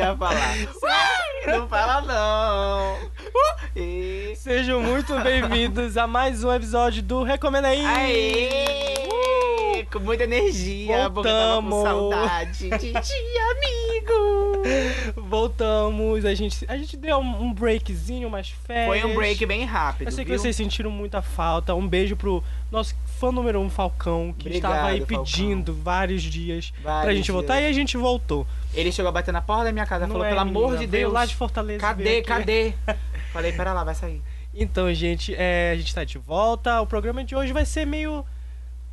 ia falar. não fala não. E... Sejam muito bem-vindos a mais um episódio do Recomenda aí. Aê! Com muita energia, porque eu tava com Voltamos. saudade de ti, amigo. Voltamos, a gente, a gente deu um, um breakzinho, umas férias. Foi um break bem rápido, Eu sei que viu? vocês sentiram muita falta. Um beijo pro nosso fã número um, Falcão, que Obrigado, estava aí Falcão. pedindo vários dias pra Vários gente voltar dias. e a gente voltou. Ele chegou a bater na porta da minha casa, Não falou, é, pelo amor de Deus. lá de Fortaleza. Cadê, cadê? Falei, pera lá, vai sair. Então, gente, é, a gente tá de volta. O programa de hoje vai ser meio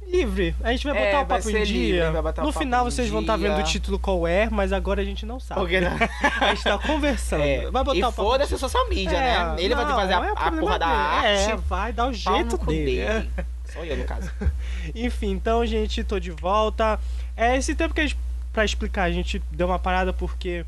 livre. A gente vai É, botar o vai papo em dia. vai no final vocês vão estar vendo o título qual é, mas agora a gente não sabe. Porque não... A gente tá conversando. É, Vai botar e o papo foda-se social media, É, né? Ele vai ter que não, fazer a, é a porra da dele. arte. É, vai dar o jeito dele. é. dele. Sou eu, no caso. Enfim, então, gente, tô de volta. É esse tempo que a gente, pra explicar, a gente deu uma parada porque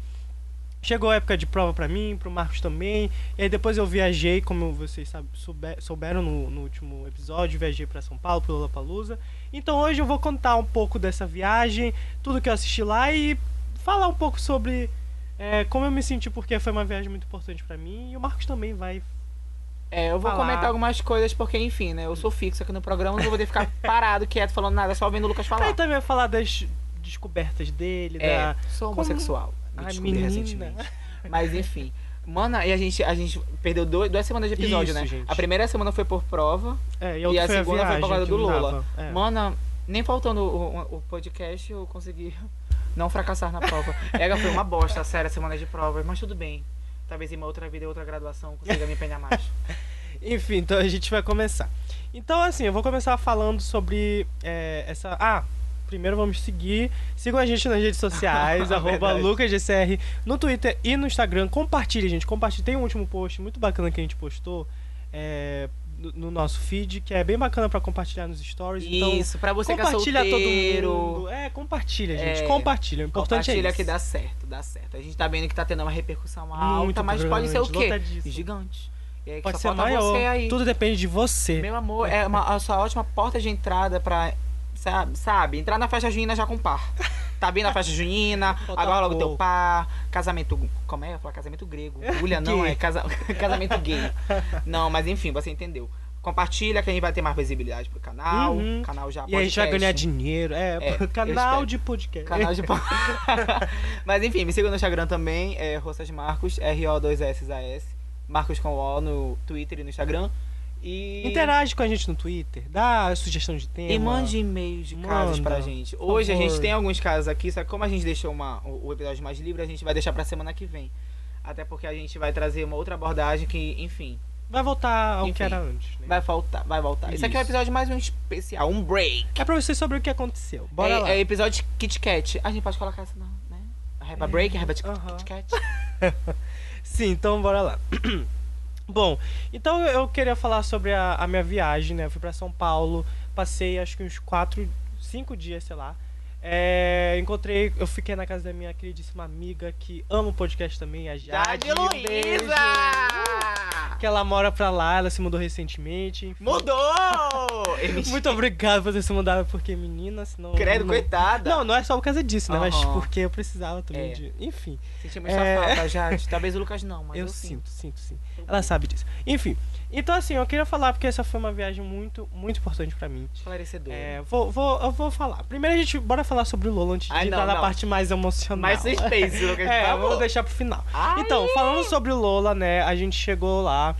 chegou a época de prova pra mim, pro Marcos também. E aí depois eu viajei, como vocês sabe, souber- souberam no, no último episódio, viajei pra São Paulo, pro Lollapalooza. Então hoje eu vou contar um pouco dessa viagem, tudo que eu assisti lá e falar um pouco sobre é, como eu me senti, porque foi uma viagem muito importante pra mim. E o Marcos também vai É, eu vou Falar. comentar algumas coisas, porque, enfim, né? Eu sou fixo aqui no programa, não vou poder ficar parado, quieto, falando nada, só ouvindo o Lucas falar. Aí também vai falar das descobertas dele, É, da. sou Como- homossexual. Me Ai, descobri recentemente. Mas, enfim. Mana, e a gente, a gente perdeu dois, duas semanas de episódio, Isso, né? gente. A primeira semana foi por prova. É, e, E a foi segunda foi viagem por causa do dava. É. Mana, nem faltando o, o- o podcast, eu consegui não fracassar na prova. Ega foi uma bosta, sério, a semana de prova, mas tudo bem. Talvez em uma outra vida, outra graduação, consiga me empenhar mais. Enfim, então a gente vai começar. Então, assim, eu vou começar falando sobre é, essa. Ah, primeiro vamos seguir. Sigam a gente nas redes sociais, arroba. LucasGCR, no Twitter e no Instagram. Compartilhe, gente. Compartilhe. Tem um último post muito bacana que a gente postou é, no, no nosso feed, que é bem bacana pra compartilhar nos stories. Então, Isso, pra você que é compartilha solteiro. todo mundo. É, compartilha, gente. É, compartilha. O importante Compartilha é isso. que dá certo, dá certo. A gente tá vendo que tá tendo uma repercussão alta, Muito mas pode ser o grande, quê? Gigante. E aí Pode ser maior. Tudo depende de você. Meu amor, é uma, a sua ótima porta de entrada pra, sabe, sabe, entrar na festa junina já com par. Tá vindo a festa junina, Falta agora logo teu par, casamento, como é? Eu falar casamento grego. Julia não, é casa, casamento gay. Não, mas enfim, você entendeu. Compartilha que a gente vai ter mais visibilidade pro canal, Uhum. canal já E a gente vai podcast. ganhar dinheiro. É, É, canal de podcast. Canal de Mas enfim, me siga no Instagram também, é Roças Marcos, R-O-2-S-A-S. Marcos com O no Twitter e no Instagram. E. Interage com a gente no Twitter, dá sugestão de tema. E mande e-mails de casos Manda, pra gente. Hoje a gente tem alguns casos aqui, só que como a gente deixou uma, o, episódio mais livre, a gente vai deixar pra semana que vem. Até porque a gente vai trazer uma outra abordagem que, enfim, Vai voltar ao Enfim, que era antes, né? vai voltar, vai voltar. Isso aqui é um episódio mais um especial, um break. É pra vocês sobre o que aconteceu. Bora é, lá. é episódio Kit Kat. A gente pode colocar essa não, né? A break, have a Aham. Kit Kat. Sim, então bora lá. Bom, então eu queria falar sobre a, a minha viagem, né? Eu fui pra São Paulo, passei acho que uns quatro, cinco dias, sei lá. É, encontrei, eu fiquei na casa da minha queridíssima amiga que ama o podcast também, a Jade. Jade beijo. Luiza! Que ela mora pra lá, ela se mudou recentemente. enfim. Mudou! Muito obrigado por ter se mudado, porque menina, senão. Credo, não... coitada. Não, não é só por causa disso, né? Mas Aham. porque eu precisava também É. de. Enfim, Sentimos É. sua falta, Jade. Talvez o Lucas não, mas eu, eu sinto, sinto, sim. Ela sabe disso. Enfim, então assim, eu queria falar porque essa foi uma viagem muito, muito importante pra mim. Esclarecedor. É, vou, vou, eu vou falar. Primeiro a gente, bora falar sobre o Lola antes de Ai, entrar não, na não. parte mais emocional. Mais suspense, Lucas, por É, vamos deixar pro final. Ai. Então, falando sobre o Lola, né, a gente chegou lá.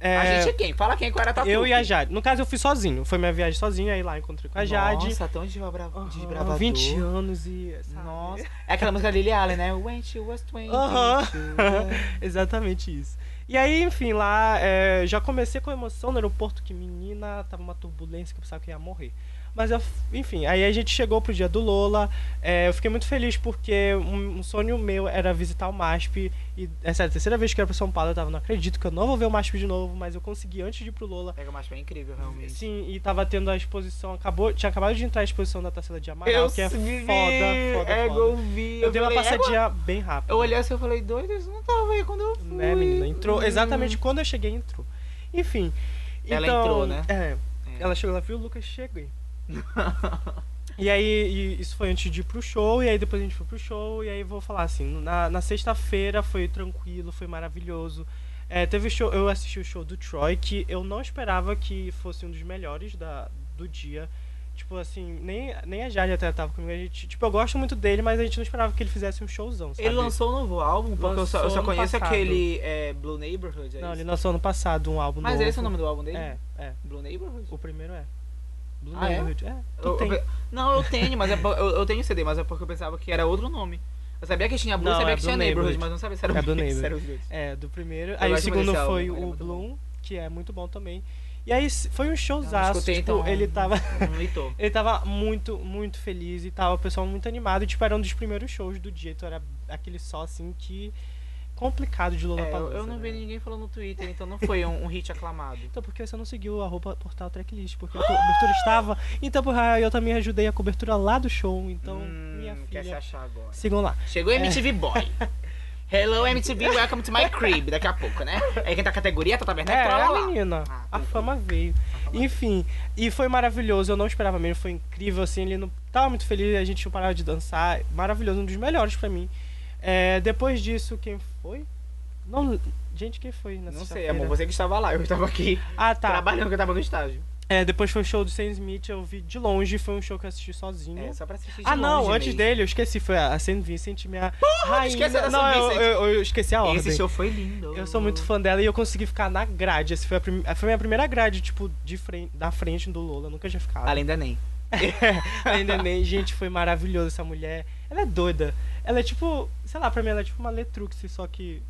é, A gente é quem? Fala quem, qual era a tua eu e a Jade. No caso, eu fui sozinho. Foi minha viagem sozinho, aí lá encontrei com a Jade. Nossa, tão desbra... Aham, desbravador. 20 anos e. sabe? Nossa. É aquela música da Lily Allen, né? When she was 20. Aham. she was- Exatamente isso. E aí, enfim, lá é, já comecei com emoção no aeroporto, que menina, tava uma turbulência que eu pensava que ia morrer. Mas, eu, enfim, aí a gente chegou pro dia do Lola. é, eu fiquei muito feliz porque um, um sonho meu era visitar o MASP. E essa é a terceira vez que eu ia pra São Paulo. Eu tava, não acredito que eu não vou ver o MASP de novo, mas eu consegui antes de ir pro Lola. Pega mais é incrível, realmente. Sim, e tava tendo a exposição, acabou, tinha acabado de entrar a exposição da Tarsila de Amaral, que é foda, foda, é, foda. Eu vi. Eu dei uma passadinha bem rápida. Eu olhei assim e falei, doido, isso não tava aí quando eu fui. Né, menina? Entrou Hum. exatamente quando eu cheguei, entrou. Enfim. Ela então, entrou, né? É. É. Ela chegou lá, viu, Lucas, cheguei. E aí, e isso foi antes de ir pro show, e aí depois a gente foi pro show, e aí vou falar assim, na, na sexta-feira foi tranquilo, foi maravilhoso. É, teve show, eu assisti o show do Troy, que eu não esperava que fosse um dos melhores da, do dia. Tipo assim, nem, nem a Jade até tava comigo. A gente, tipo, eu gosto muito dele, mas a gente não esperava que ele fizesse um showzão, sabe? Ele lançou um novo álbum, porque eu só, eu só conheço passado. aquele é, Blue Neighborhood. É Não, isso? ele lançou ano passado um álbum Mas novo. esse é o nome do álbum dele? É, é. Blue Neighborhood? O primeiro é. Blue Ah, é? Neighborhood. É, tu Eu- tem. eu- não, eu tenho, mas é eu, eu tenho CD, mas é porque eu pensava que era outro nome. Eu sabia que tinha Blue, Não, sabia é que tinha Neighborhood, mas não sabia se era, É se Neighborhood. era os dois. É, do primeiro. Aí o segundo foi o Bloom, que é muito bom também. E aí foi um showzaço, Eu não escutei, tipo, então, ele tava... Ele tava muito, muito feliz e tava o pessoal muito animado. E, tipo, era um dos primeiros shows do dia. Então era aquele só, assim, que... Complicado de É, eu, eu não vi né? ninguém falando no Twitter, então não foi um, um hit aclamado. Então, porque você não seguiu a roupa portal tracklist? Porque a cobertura estava em Tempo Real e eu também ajudei a cobertura lá do show. Então, Hum, minha Quer se filha... achar agora. Sigam lá. Chegou É. MTV Boy. Hello MTV, welcome to my crib. Daqui a pouco, né? Aí quem tá categoria, Tata É, Werneck, é tá lá, a menina. Ah, a fama veio. Enfim, e foi maravilhoso. Eu não esperava mesmo, foi incrível. Assim, ele não tava muito feliz, a gente não parava de dançar. Maravilhoso, um dos melhores pra mim. É, depois disso, quem foi? Não, gente, quem foi? Na Não sei, amor, você que estava lá, eu estava aqui Ah, tá. trabalhando, que eu tava no estágio. É, depois foi o show do Sam Smith, eu vi de longe, foi um show que eu assisti sozinho. É, só pra assistir de ah, não, longe antes mesmo. dele, eu esqueci, foi a Saint Vincent, minha rainha. esqueceu da não, eu, Vincent. eu, eu esqueci a ordem. Esse show foi lindo. Eu sou muito fã dela e eu consegui ficar na grade. Essa foi a, prim... foi a minha primeira grade, tipo, de frente, da frente do Lola. Eu nunca tinha ficado. Além da NEM. Ainda nem, gente, foi maravilhoso essa mulher. Ela é doida. Ela é tipo, sei lá, pra mim ela é tipo uma Letrux, só que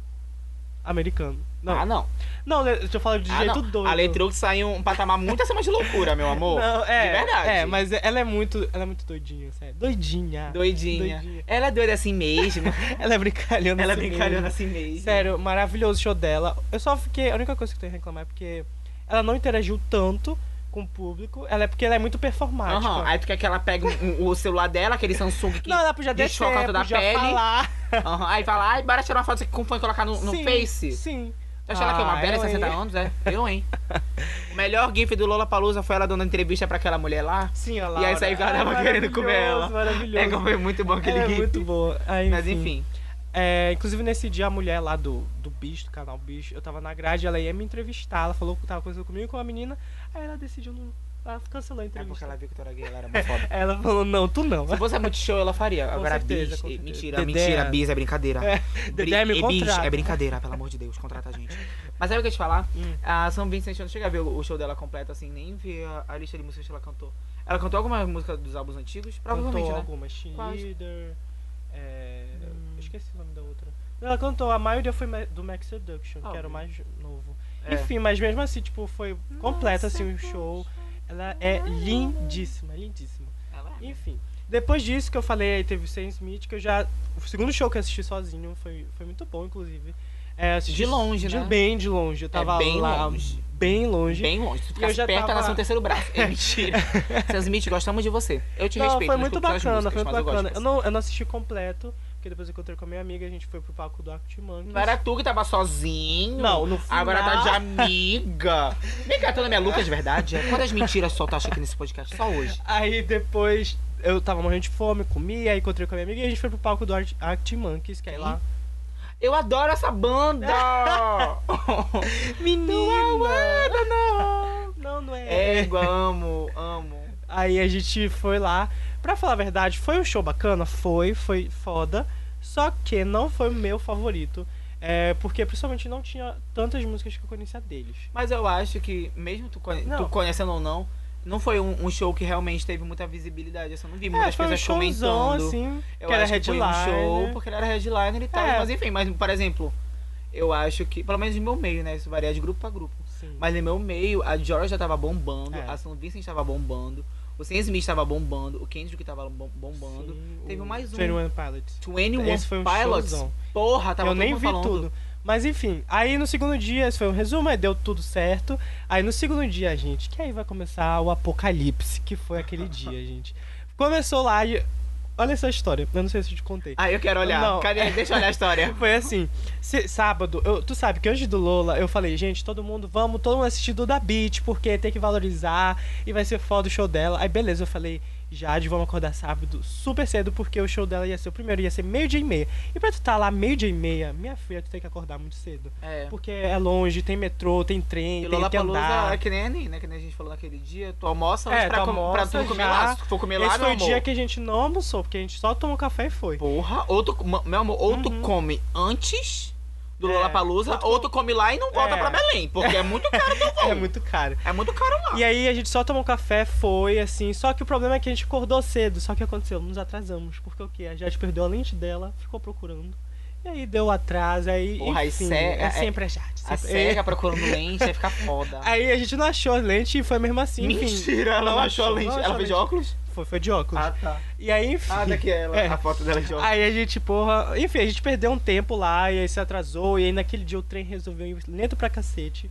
americano. Não, Ah, não. não, le- eu falo de Ah, jeito não. doido. A Letrux saiu um patamar muito acima de loucura, meu amor. Não, é, De verdade. É, mas ela é muito, ela é muito doidinha, sério. Doidinha. Doidinha. Doidinha. Ela é doida assim mesmo. Ela é brincalhona Ela é assim brincalhona mesmo. assim mesmo. Sério, maravilhoso o show dela. Eu só fiquei. A única coisa que eu tenho a reclamar é porque ela não interagiu tanto com o público. Ela é porque ela é muito performática. Aham, Aí tu quer que ela pegue um- o celular dela, aquele Samsung que Não, ela podia descer, toda a podia pele. falar. Aham, Aí fala, ai, bora tirar uma foto com fã e colocar no, no sim, Face. Sim. Tu acha ela que é uma Ah, velha, eu, 60 hein? anos? É, eu, hein? o melhor gif do Lola Palusa foi ela dando entrevista pra aquela mulher lá. Sim, a E aí saiu o cara Ai, tava querendo comer ela. Maravilhoso, É que foi muito bom aquele Ela é gif. muito boa. Aí, Mas enfim. É, inclusive nesse dia a mulher lá do, do bicho, do canal Bicho, eu tava na grade, ela ia me entrevistar, ela falou que tava conversando comigo com a menina, aí ela decidiu não. Ela cancelou a É porque entrevista. ela viu que tu era gay, ela era homofóbica. Ela falou, não, tu não. Se fosse muito show, ela faria. Com Agora, certeza, bis, certeza. mentira, Dedé. mentira, bis, é brincadeira. É, Dedé me bis, contrata. é brincadeira, pelo amor de Deus, contrata a gente. Mas sabe o que eu ia te falar? Hum. A São Vincent, eu não cheguei a ver o show dela completo, assim, nem vi a, a lista de músicas que ela cantou. Ela cantou alguma música dos álbuns antigos? Provavelmente, cantou né? algumas? Cheerleader, é, Hum. eu esqueci o nome da outra. Ela cantou, a maioria foi do Max Seduction, Ah, que era o mais novo. É. Enfim, mas mesmo assim, tipo, foi completo, assim, o show. Ela é lindíssima, lindíssima. Ela é. Enfim, depois disso que eu falei, aí teve o Sam Smith, que eu já. O segundo show que eu assisti sozinho foi, foi muito bom, inclusive. É, eu De longe, de né? Bem de longe. Eu tava bem lá longe. bem longe. Bem longe. Se tu eu ficasse já perto, tava- ela nasceu um terceiro braço. É mentira. Sam Smith, gostamos de você. Eu te não, respeito. foi muito bacana, músicas, foi muito eu bacana. Eu você. não, eu não assisti completo, porque depois eu encontrei com a minha amiga, a gente foi pro palco do Arctic Monkeys. Não era tu que tava sozinho? Não, no final- Agora tá de amiga. Vem cá, tu não é minha Lucas de verdade? É? Quantas mentiras tu soltaste aqui nesse podcast? Só hoje. Aí depois eu tava morrendo de fome, comi, aí encontrei com a minha amiga e a gente foi pro palco do Arct- Arctic Monkeys, que é lá. Eu adoro essa banda! Menina! Não, não! Não, não é. É, amo, amo. Aí a gente foi lá. Pra falar a verdade, foi um show bacana? Foi, foi foda. Só que não foi o meu favorito. É, porque principalmente não tinha tantas músicas que eu conhecia deles. Mas eu acho que, mesmo tu, conhe- Não. tu conhecendo ou não, não foi um, um show que realmente teve muita visibilidade. Eu só não vi É, muitas um pessoas showzão, comentando. assim, Eu que era acho que foi um show porque ele era headliner e tal. É. Mas enfim, mas por exemplo, eu acho que, pelo menos no meu meio, né? Isso varia de grupo pra grupo. Sim. Mas no meu meio, a Georgia tava bombando, É. a São Vincent tava bombando, o Sam Smith tava bombando, o Kendrick tava bom- bombando. Sim, Teve mais um. 21 Pilots. 21 Esse foi um Pilots. showzão. Porra, tava eu nem vi falando. tudo. Mas enfim, aí no segundo dia, esse foi um resumo, aí deu tudo certo. Aí no segundo dia, gente, que aí vai começar o apocalipse, que foi aquele dia, gente. Começou lá e. Olha essa história, eu não sei se eu te contei. Ah, eu quero olhar. Não. Cadê? Deixa eu olhar a história. Foi assim, se- sábado, eu- tu sabe que antes do Lola eu falei, gente, todo mundo, vamos, todo mundo assistir Duda Beat, porque tem que valorizar e vai ser foda o show dela. Aí beleza, eu falei, Jade, vamos acordar sábado super cedo, porque o show dela ia ser o primeiro, ia ser meio-dia e meia. E pra tu estar lá meio-dia e meia, minha filha, tu tem que acordar muito cedo. É. Porque é longe, tem metrô, tem trem, E tem que andar. é que nem a Nina, né? Que nem a gente falou naquele dia. Tu almoça antes É, pra, tu com- pra almoça tu comer já. lá. Se tu for comer lá, Esse foi o dia que a gente não almoçou, porque a gente só tomou café e foi. Porra, ou tu, meu amor, ou tu Uhum. come antes do É, Lollapalooza, ou tu come lá e não volta É. pra Belém. Porque é muito caro teu voo. É muito caro. É muito caro lá. E aí a gente só tomou café, foi assim. Só que o problema é que a gente acordou cedo. Só que aconteceu, nos atrasamos. Porque o quê? A Jade perdeu a lente dela, ficou procurando. E aí deu atraso, aí. Porra, aí enfim, cê- é, é- sempre a Jade. A sempre- cega procurando lente, aí fica foda. Aí a gente não achou a lente e foi mesmo assim. Enfim, Mentira, ela não achou a lente. não achou Ela a fez de óculos? Foi, foi de óculos. tá. E aí, enfim. Ah, daqui é ela. É. A foto dela de óculos. Aí a gente, porra. Enfim, a gente perdeu um tempo lá e aí se atrasou. E aí naquele dia o trem resolveu ir lento pra cacete.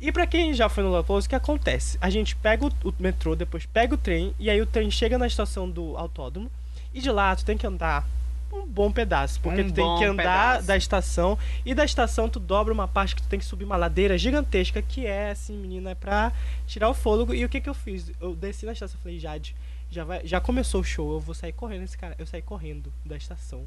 E pra quem já foi no Lollapalooza, o que acontece? A gente pega o, o metrô, depois pega o trem, e aí o trem chega na estação do autódromo. E de lá tu tem que andar um bom pedaço. Porque Um tu tem que andar pedaço. da estação. E da estação tu dobra uma parte que tu tem que subir uma ladeira gigantesca, que é assim, menina, é pra tirar o fôlego. E o que que eu fiz? Eu desci na estação e falei, Jade, já, vai, já começou o show, eu vou sair correndo esse cara. Eu saí correndo da estação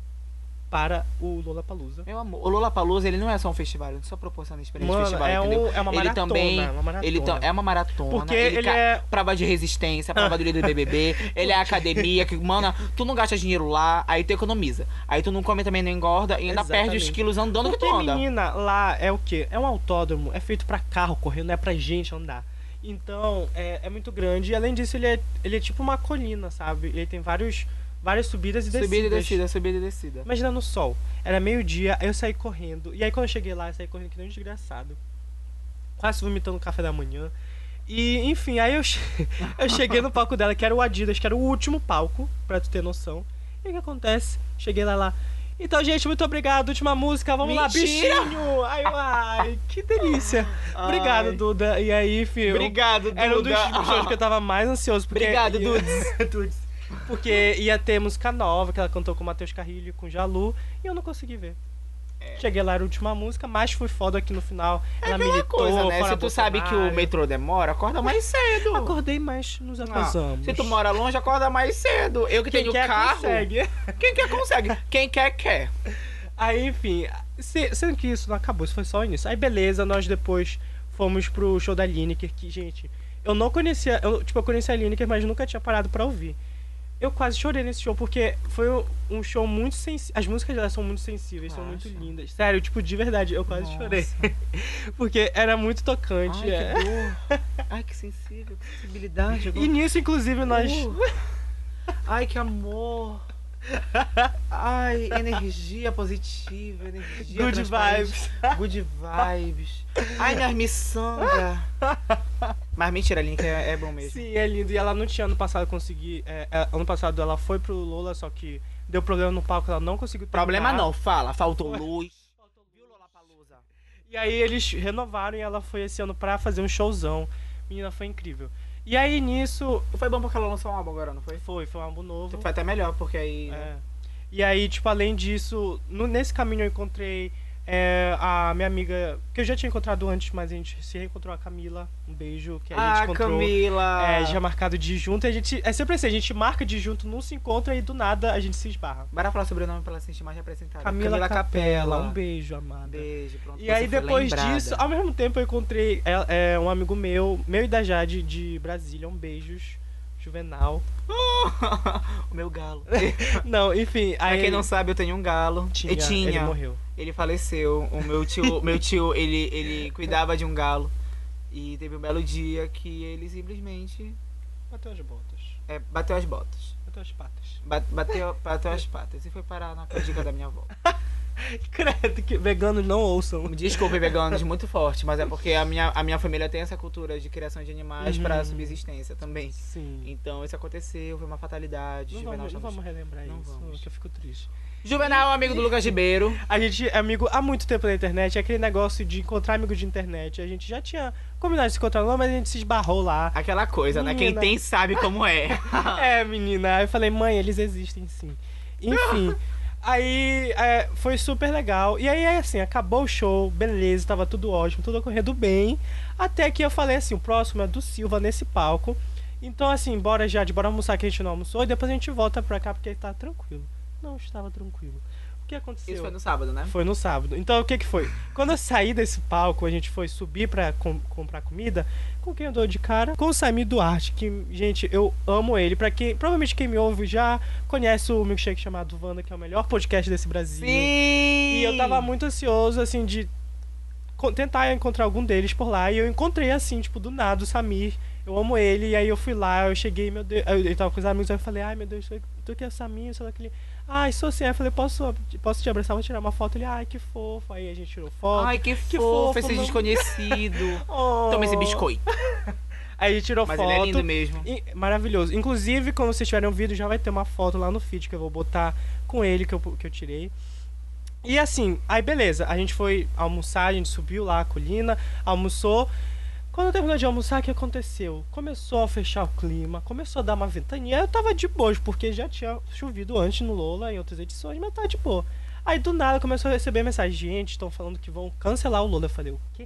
para o Lollapalooza. Meu amor, o Lollapalooza, ele não é só um festival, ele só proporciona experiência de Mano, festival, é, entendeu? um, é uma ele maratona. também, uma maratona. ele é uma maratona. Porque ele ca- é- Prova de resistência, prova do líder do BBB, ele é academia, que, mano, tu não gasta dinheiro lá, aí tu economiza. Aí tu não come também, não engorda, e ainda perde os Exatamente. quilos andando Porque, que tu anda. menina, lá é o quê? É um autódromo, é feito pra carro correr, não é pra gente andar. Então, é, é muito grande. E além disso, ele é, ele é tipo uma colina, sabe? Ele tem vários, várias subidas e descidas. Subida e descida, subida e descida. Imagina no sol. Era meio-dia, aí eu saí correndo. E aí quando eu cheguei lá, eu saí correndo que nem um desgraçado. Quase vomitando no café da manhã. E, enfim, aí eu, che- eu cheguei no palco dela, que era o Adidas, que era o último palco, pra tu ter noção. E o que acontece? Cheguei lá lá. Então, gente, muito obrigado. Última música, vamos lá, Mentira! bichinho! Ai, ai, que delícia. Obrigado, Ai. Duda. E aí, filho. Obrigado, Duda. Era um dos shows que eu tava mais ansioso. Porque Obrigado. Dudes. Dudes. Porque ia ter música nova, que ela cantou com o Matheus Carrilho e com o Jalu, e eu não consegui ver. Cheguei lá, era a última música, mas foi foda aqui no final. É ela militou, coisa, né? Se tu sabe que o Bolsonaro. metrô demora, acorda mais cedo. Acordei, mas nos Ah, atrasamos. se tu mora longe, acorda mais cedo. Eu que Quem tenho quer, carro. consegue. Quem quer, consegue. Quem quer, quer. Aí, enfim, se- sendo que isso não acabou, isso foi só início. Aí, beleza, nós depois fomos pro show da Lineker, que, gente, eu não conhecia, eu, tipo, eu conhecia a Lineker, mas nunca tinha parado pra ouvir. Eu quase chorei nesse show, porque foi um- show muito sensível. As músicas dela são muito sensíveis, são muito lindas. Sério, tipo, de verdade, eu quase Nossa. chorei. porque era muito tocante. Ai, é. que dor. Ai, que sensível, que sensibilidade. E nisso, inclusive, nós. Uh. Ai, que amor. Ai, energia positiva, energia Good vibes. Good vibes. Ai, minha miçanga. Mas mentira, Link é, é bom mesmo. Sim, é lindo. E ela não tinha ano passado conseguir. é, é, ano passado ela foi pro Lola, só que deu problema no palco, ela não conseguiu Problema terminar. não, fala. Faltou luz. E aí eles renovaram e ela foi esse ano pra fazer um showzão. Menina, foi incrível. E aí nisso. Foi bom porque ela lançou um álbum agora, não foi? Foi, foi um álbum novo. Foi até melhor, porque aí... É. E aí, tipo, além disso, no- nesse caminho eu encontrei é, a minha amiga, que eu já tinha encontrado antes, mas a gente se reencontrou a Camila. Um beijo, que a gente Ah, encontrou. Camila. É, já marcado de junto. A gente. É sempre assim, a gente marca de junto, não se encontra e do nada a gente se esbarra. Bora falar sobre o nome pra ela se sentir mais representada. Camila, Capela, um beijo, amada. Beijo, pronto. E aí depois lembrada. disso, ao mesmo tempo eu encontrei é, é, um amigo meu, meu e da Jade de Brasília, um beijos, Juvenal. o meu galo. Não, enfim, Pra aí quem não sabe, eu tenho um galo. tinha, tinha. ele morreu. Ele faleceu. O meu tio, meu tio, ele, ele cuidava de um galo. E teve um belo dia que ele simplesmente Bateu as botas. é, bateu as botas. Bateu as patas. Ba- Bateu, bateu as patas e foi parar na dica da minha avó. Credo, que veganos não ouçam. Desculpe, veganos, muito forte, mas é porque a minha, a minha família tem essa cultura de criação de animais Uhum. pra subsistência também. Sim. Então isso aconteceu, foi uma fatalidade. Não Juvenal vamos, não estamos- vamos relembrar Não isso, vamos. que eu fico triste. Juvenal amigo do Lucas Ribeiro. A gente é amigo há muito tempo na internet, é aquele negócio de encontrar amigos de internet. A gente já tinha combinado de se encontrar lá, mas a gente se esbarrou lá. Aquela coisa, né? Quem Menina. tem sabe como é. É, menina. Aí eu falei, mãe, eles existem sim. Enfim. Aí é, foi super legal. E aí, assim, acabou o show, beleza, tava tudo ótimo, tudo ocorrendo bem. Até que eu falei assim: o próximo é do Silva nesse palco. Então, assim, bora já, de bora almoçar que a gente não almoçou e depois a gente volta pra cá porque tá tranquilo. Não estava tranquilo. Que aconteceu? Isso foi no sábado, né? Foi no sábado. Então o que que foi? Quando eu saí desse palco, a gente foi subir pra com- comprar comida, com quem eu dou de cara? Com o Samir Duarte, que, gente, eu amo ele. Pra quem, provavelmente quem me ouve já conhece o milkshake chamado Wanda, que é o melhor podcast desse Brasil. Sim! E eu tava muito ansioso, assim, de tentar encontrar algum deles por lá. E eu encontrei, assim, tipo, do nada, o Samir. Eu amo ele. E aí eu fui lá, eu cheguei, meu Deus. eu- Ele tava com os amigos, aí eu falei, ai meu Deus, tu que é o Samir, sei lá aquele. Ai, sou assim. Aí eu falei, posso, posso te abraçar, vou tirar uma foto. Ele, ai, que fofo. Aí a gente tirou foto. Ai, que, que fofo, esse não- desconhecido. Oh. Toma esse biscoito. Aí a gente tirou Mas foto. ele é lindo mesmo. E- maravilhoso. Inclusive, quando vocês tiverem um vídeo, já vai ter uma foto lá no feed que eu vou botar com ele que eu, que eu tirei. E assim, aí beleza, a gente foi almoçar, a gente subiu lá a colina, almoçou. Quando terminou de almoçar, o que aconteceu? Começou a fechar o clima, começou a dar uma ventania. Eu tava de boa, porque já tinha chovido antes no Lola, em outras edições, mas tava de boa. Aí do nada começou a receber mensagem, gente, estão falando que vão cancelar o Lola. Eu falei, o quê?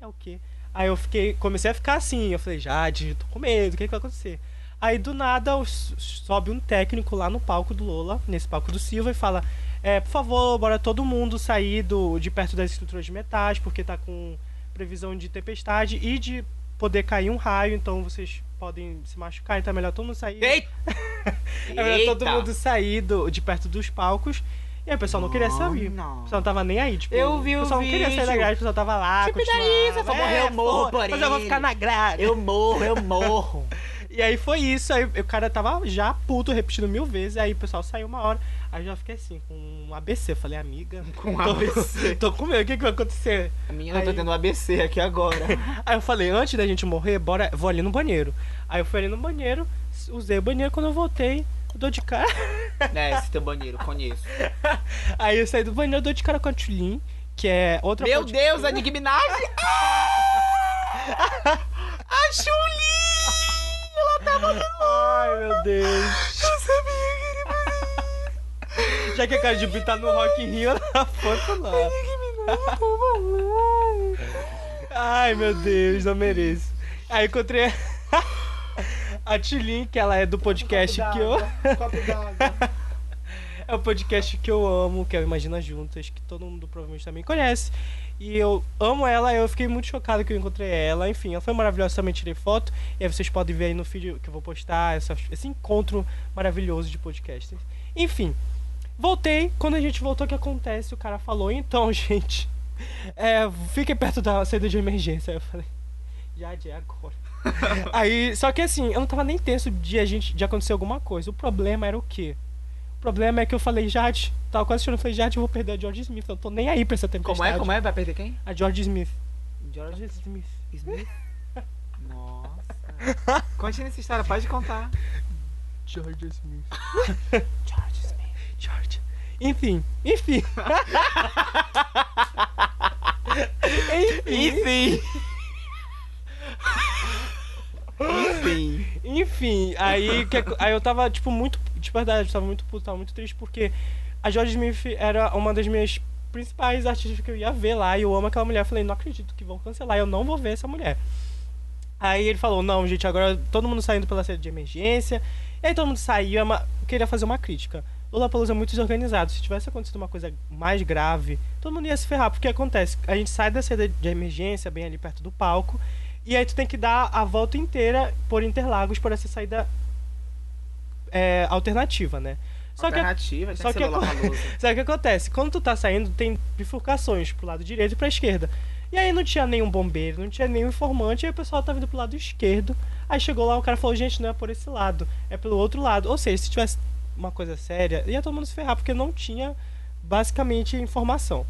É o quê? Aí eu fiquei, comecei a ficar assim, eu falei, Jade, tô com medo, o que, que vai acontecer? Aí do nada sobe um técnico lá no palco do Lola, nesse palco do Silva, e fala: é, por favor, bora todo mundo sair do, de perto das estruturas de metais, porque tá com previsão de tempestade e de poder cair um raio, então vocês podem se machucar, então é melhor todo mundo sair. Eita! É melhor todo mundo sair do, de perto dos palcos. E aí o pessoal não, queria sair. Não. O pessoal não tava nem aí, tipo. Eu vi o pessoal não queria sair da grade, o pessoal tava lá. Tipo, daí, se eu for morrer, eu morro por Mas eu vou ficar na grade. Eu morro, eu morro. E aí foi isso, aí o cara tava já puto, repetindo mil vezes, aí o pessoal saiu uma hora, aí eu já fiquei assim, com um ABC, eu falei, amiga, Com ABC. tô com medo, o que, que vai acontecer? A minha eu tô Aí- tendo um ABC aqui agora. Aí eu falei, antes da gente morrer, bora, vou ali no banheiro. Aí eu fui ali no banheiro, usei o banheiro, quando eu voltei, eu dou de cara. É, esse teu banheiro, conheço. Aí eu saí do banheiro, eu dou de cara com a Tulin, que é outra Meu Deus, a Nicki Minaj! a Julie! Ai, meu Deus. Eu sabia que ele Já que a cara de Bi tá no Rock in Rio, ela foi pro lá. Ai, meu Deus, não mereço. Aí encontrei a Tilin, que ela é do podcast que eu... Copo d'água. É o podcast que eu amo, que é o Imagina Juntas, que todo mundo provavelmente também conhece. E eu amo ela, eu fiquei muito chocado que eu encontrei ela. Enfim, ela foi maravilhosa, também tirei foto. E aí vocês podem ver aí no vídeo que eu vou postar essa- esse encontro maravilhoso de podcasters. Enfim, voltei. Quando a gente voltou, o que acontece? O cara falou, então, gente, é, fiquem perto da saída de emergência. Aí eu falei, já é agora. aí, só que assim, eu não tava nem tenso de a gente de acontecer alguma coisa. O problema era o quê? O problema é que eu falei, Jade, tava quase chorando, eu falei, Jade, eu vou perder a George Smith, eu não tô nem aí pra essa tempestade. Como é? Como é? Vai perder quem? A George Smith. George Smith. Smith? Nossa. Conte essa história, pode contar. George Smith. George Smith. George. Enfim, enfim. enfim. Enfim. Enfim. Enfim, aí, que- aí eu tava, tipo, muito. De verdade, eu tava muito puto, tava muito triste, porque a George Smith era uma das minhas principais artistas que eu ia ver lá, e eu amo aquela mulher. Eu falei, não acredito que vão cancelar, eu não vou ver essa mulher. Aí ele falou, não, gente, agora todo mundo saindo pela saída de emergência. E aí todo mundo saiu, é eu queria fazer uma crítica. Lollapalooza é muito desorganizado. Se tivesse acontecido uma coisa mais grave, todo mundo ia se ferrar. Porque acontece, a gente sai da saída de emergência, bem ali perto do palco, e aí tu tem que dar a volta inteira por Interlagos por essa saída é, alternativa, né? Só que, Alternativa, tem só que que o que acontece? Quando tu tá saindo, tem bifurcações pro lado direito e pra esquerda. E aí não tinha nenhum bombeiro, não tinha nenhum informante, e aí o pessoal tava indo pro lado esquerdo. Aí chegou lá, o cara falou, gente, não é por esse lado, é pelo outro lado. Ou seja, se tivesse uma coisa séria, ia todo mundo se ferrar, porque não tinha basicamente informação.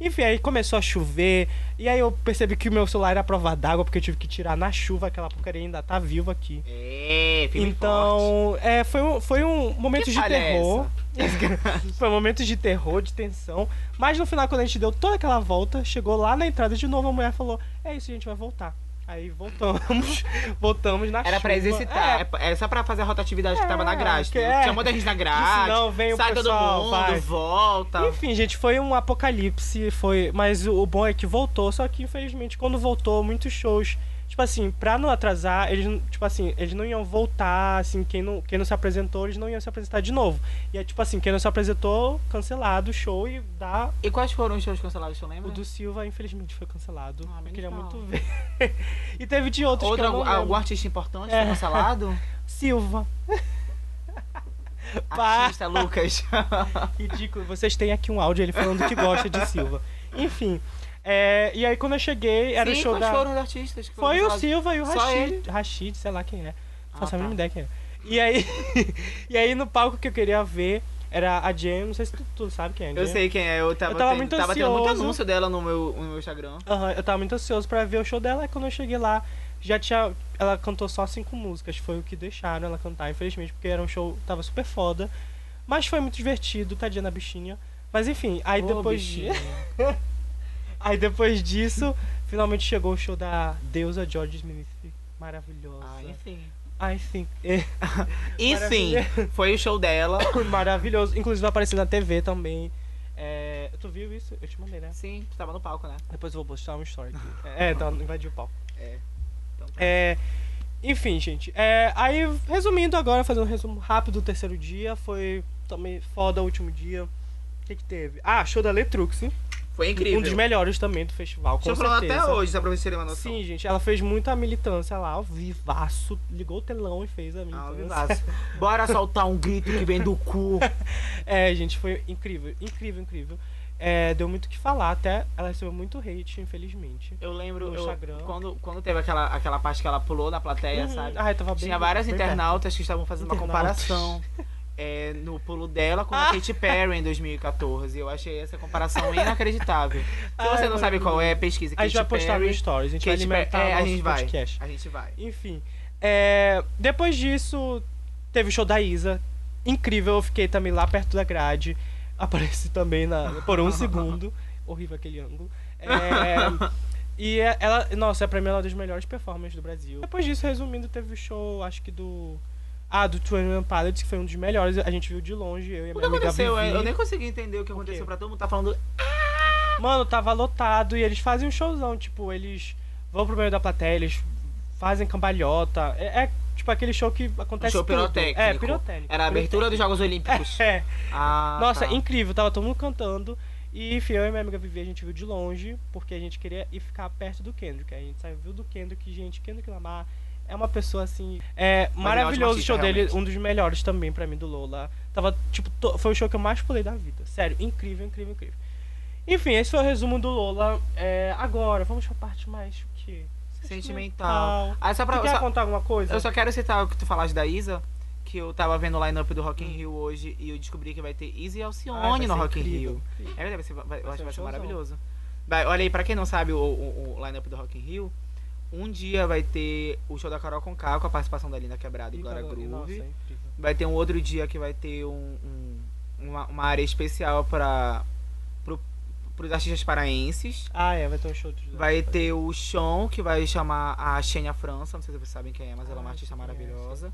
Enfim, aí começou a chover, e aí eu percebi que o meu celular era prova d'água, porque eu tive que tirar na chuva, aquela porcaria ainda tá viva aqui. É, filme forte. Então, é, foi um, foi um momento Que de é terror. Foi um momento de terror, de tensão. Mas no final, quando a gente deu toda aquela volta, chegou lá na entrada de novo, a mulher falou: É isso, a gente vai voltar. Aí voltamos, voltamos na Era pra chuva. exercitar. É, É, Era só pra fazer a rotatividade que tava na grade. que é. Tinha muita gente na grade. senão vem o sai pessoal, todo mundo, vai. volta. Enfim, gente, foi um apocalipse, foi, mas o, o bom é que voltou, só que infelizmente quando voltou, muitos shows tipo assim, pra não atrasar, eles, não- tipo assim, eles não iam voltar, assim, quem não, quem não se apresentou, eles não iam se apresentar de novo. E é tipo assim, quem não se apresentou, cancelado o show e dá. E quais foram os shows cancelados, tu lembra? O do Silva, infelizmente, foi cancelado. Ah, eu queria mal. muito ver. e teve de outros Outro, algum, algum artista importante É. foi cancelado? Silva. Artista, Lucas. Ridículo. Vocês têm aqui um áudio ele falando que gosta de Silva. Enfim. É, e aí quando eu cheguei, era Sim, o show quais da. foram os artistas que foram Foi o? Silva e o Só Rashid. ele? Rashid, sei lá quem é. Ah, Faço a tá. mínima ideia quem é. E aí, e aí no palco que eu queria ver era a Jen, não sei se tu, tu sabe quem é a Eu sei quem é, eu tava, Eu tava tendo, muito tava tendo muito ansioso. anúncio dela no meu, no meu Instagram. Aham, eu tava muito ansioso pra ver o show dela, e quando eu cheguei lá, já tinha. Ela cantou só cinco músicas, foi o que deixaram ela cantar, infelizmente, porque era um show, tava super foda. Mas foi muito divertido, tadinha na bichinha. Mas enfim, aí Ô, depois de. bichinho. Aí depois disso, finalmente chegou o show da deusa George Smith. Maravilhosa. Ah, enfim. I think. É, Enfim, foi o show dela. maravilhoso. Inclusive apareceu na TV também. É, tu viu isso? Eu te mandei, né? Sim, tu tava no palco, né? Depois eu vou postar uma story aqui. É, tá, invadiu o palco. É. Então, tá. É, enfim, gente. É, aí, resumindo agora, fazendo um resumo rápido do terceiro dia. Foi também foda o último dia. O que, que teve? Ah, show da Letrux. Foi incrível. Um dos melhores também do festival, com certeza. até hoje, só pra vocês terem uma noção. Sim, gente, ela fez muita militância lá, ao vivaço, ligou o telão e fez a Ah, militância. vivaço. Bora soltar um grito que vem do cu. É, gente, foi incrível, incrível, incrível. É, deu muito o que falar, até ela recebeu muito hate, infelizmente. Eu lembro No eu- quando, quando teve aquela, aquela parte que ela pulou na plateia, Uhum. sabe? Ah, eu tava bem Tinha várias bem internautas que estavam fazendo uma Internautas. comparação é, no pulo dela com Ah. a Katy Perry em 2014. Eu achei essa comparação inacreditável. Se Ai, você não sabe qual é, pesquisa A gente vai Katy postar Perry. no Stories, a gente Katy vai alimentar é, a gente vai. podcast. A gente vai. Enfim, é, depois disso, teve o show da Isa. Incrível, eu fiquei também lá perto da grade. Apareci também na, por um segundo. Horrível aquele ângulo. É, e é- ela, nossa, é pra mim ela é uma das melhores performances do Brasil. Depois disso, resumindo, teve o show, acho que do. Ah, do Twenty Pilots, que foi um dos melhores. A gente viu de longe, eu e a O que minha aconteceu? Vivi. Eu nem consegui entender o que O aconteceu quê? pra todo mundo tá falando. Mano, tava lotado e eles fazem um showzão, tipo, eles vão pro meio da plateia, eles fazem cambalhota. É, é, tipo aquele show que acontece show tudo. pirotécnico. É, pirotécnico. Era a abertura dos Jogos Olímpicos. É. Ah, Nossa, tá. incrível, tava todo mundo cantando. E enfim, eu e minha amiga Vivi, a gente viu de longe, porque a gente queria ir ficar perto do Kendrick. A gente saiu viu do Kendrick, gente, Kendrick Lamar é uma pessoa assim. É Mas maravilhoso o show dele, realmente. um dos melhores também pra mim do Lola. Tava, tipo, to- foi o show que eu mais pulei da vida. Sério, incrível, incrível, incrível. Enfim, esse foi o resumo do Lola. É, agora, vamos pra parte mais o quê? Sentimental. Ah, só pra, Tu quer só- contar alguma coisa? eu só quero citar o que tu falaste da Isa, que eu tava vendo o line-up do Rock in. Rio hoje e eu descobri que vai ter Isa e Ah, Alcione vai no Rock in Rio. É verdade, vai ser, vai- eu Vai acho ser que vai ser maravilhoso. Vai, olha aí, pra quem não sabe o, o, o line-up do Rock in Rio, um dia vai ter o show da Carol Conká com a participação da Linda Quebrada e Glória Carol, Groove. Nossa, é. Vai ter um outro dia que vai ter um, um- uma, uma área especial para pro, pros artistas paraenses. Ah, é, vai ter um show de Vai ter o Sean, que vai chamar a Xenia França. Não sei se vocês sabem quem é, mas ela é uma Ah, artista quem é, maravilhosa.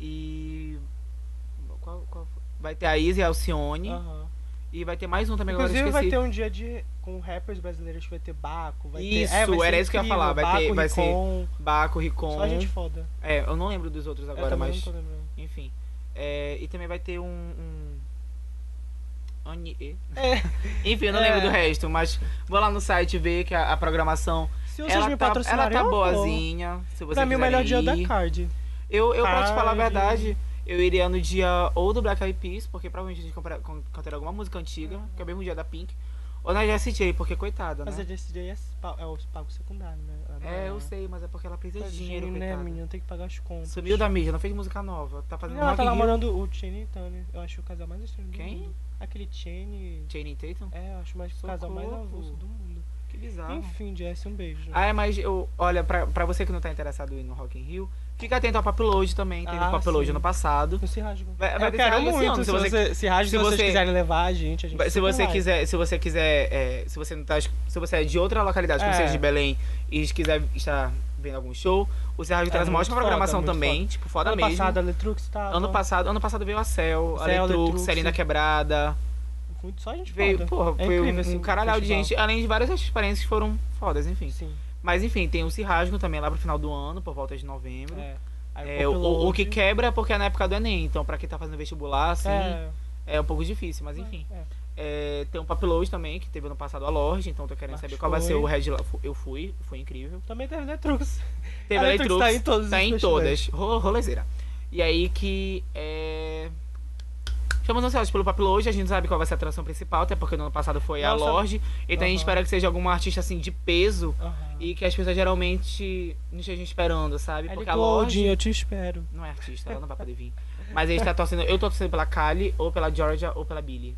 E. Qual, qual foi? Vai ter a Izzy Alcione. Aham. E vai ter mais um também agora eu Inclusive vai esqueci. ter um dia de com rappers brasileiros que vai ter Baco, vai Isso, ter, é, vai ser era isso que eu ia falar, vai ter- Baco, vai ser Ricon, Baco, Ricon. Só gente foda. É, eu não lembro dos outros Eu agora, também mas. não tô lembrando. Enfim. É, e também vai ter um. um... É. Enfim, eu não É. lembro do resto, mas vou lá no site ver que a, a programação. Se vocês Ela me tá, ela tá eu boazinha. Se você Pra mim o melhor dia é o da ir. Card. Eu, eu pra te falar a Card. verdade, eu iria no dia ou do Black Eyed Peas, porque provavelmente a con- cantaria alguma música antiga, que é o mesmo dia da Pink. Ou na Jessie J, porque coitada, Mas né? a Jessie J é, é o pago secundário, né? Ela não É, eu sei, mas é porque ela precisa de Tadinho, dinheiro, né, menina? Tem que pagar as contas. Sumiu da mídia, não fez música nova. Tá fazendo Não, ela tá namorando o Channing Tatum. Eu acho o casal mais estranho do Quem? mundo. Aquele Channing... Channing Tatum? É, eu acho mais o casal mais avulso do mundo. Que bizarro. Enfim, Jess, um beijo. Ah, é, mas eu, olha, pra, pra você que não tá interessado em ir no Rock in Rio, fica atento ao Papilode também. Teve Ah, Papilode sim. ano passado. Não se rasgam. Vai- vai eu quero esse muito. ano, Se, se você- se rasgam, se se vocês você- quiserem levar a gente, a gente Se você vai. quiser, se você quiser, é, se você não tá, se você é de outra localidade, É. você é de Belém e quiser estar vendo algum show, o Serrádio É traz uma muito ótima foda, programação também, tipo, foda ano mesmo. passado a Letrux tava. ano passado, ano passado veio a Cel, a Letrux, a Linda Quebrada. Muito só gente Veio, foda. porra, É foi incrível um, esse um caralhau de gente, além de várias experiências que foram fodas, enfim. Sim. Mas enfim, tem o Cirrasgo também lá pro final do ano, por volta de novembro. É. É, o, o- o que quer é porque é na época do Enem, então pra quem tá fazendo vestibular, assim, é, É, um pouco difícil, mas enfim. é. É, tem um Papilode também, que teve ano passado a Lorde, então tô querendo Marcos saber qual vai ser foi. o Red. Eu fui, foi incrível. Também teve Letrux. Teve Letrux tá em todos os tá em todas, ro- rolezeira. E aí que é... Estamos ansiosos pelo Papilode, a gente sabe qual vai ser a atração principal, até porque no ano passado foi a Nossa. Lorde. Então a gente espera que seja algum artista assim de peso Aham. e que as pessoas geralmente não estejam esperando, sabe? Porque ele a Lorde eu te espero. não é artista, ela não vai poder vir. Mas a gente tá torcendo, eu tô torcendo pela Kali, ou pela Georgia, ou pela Billy.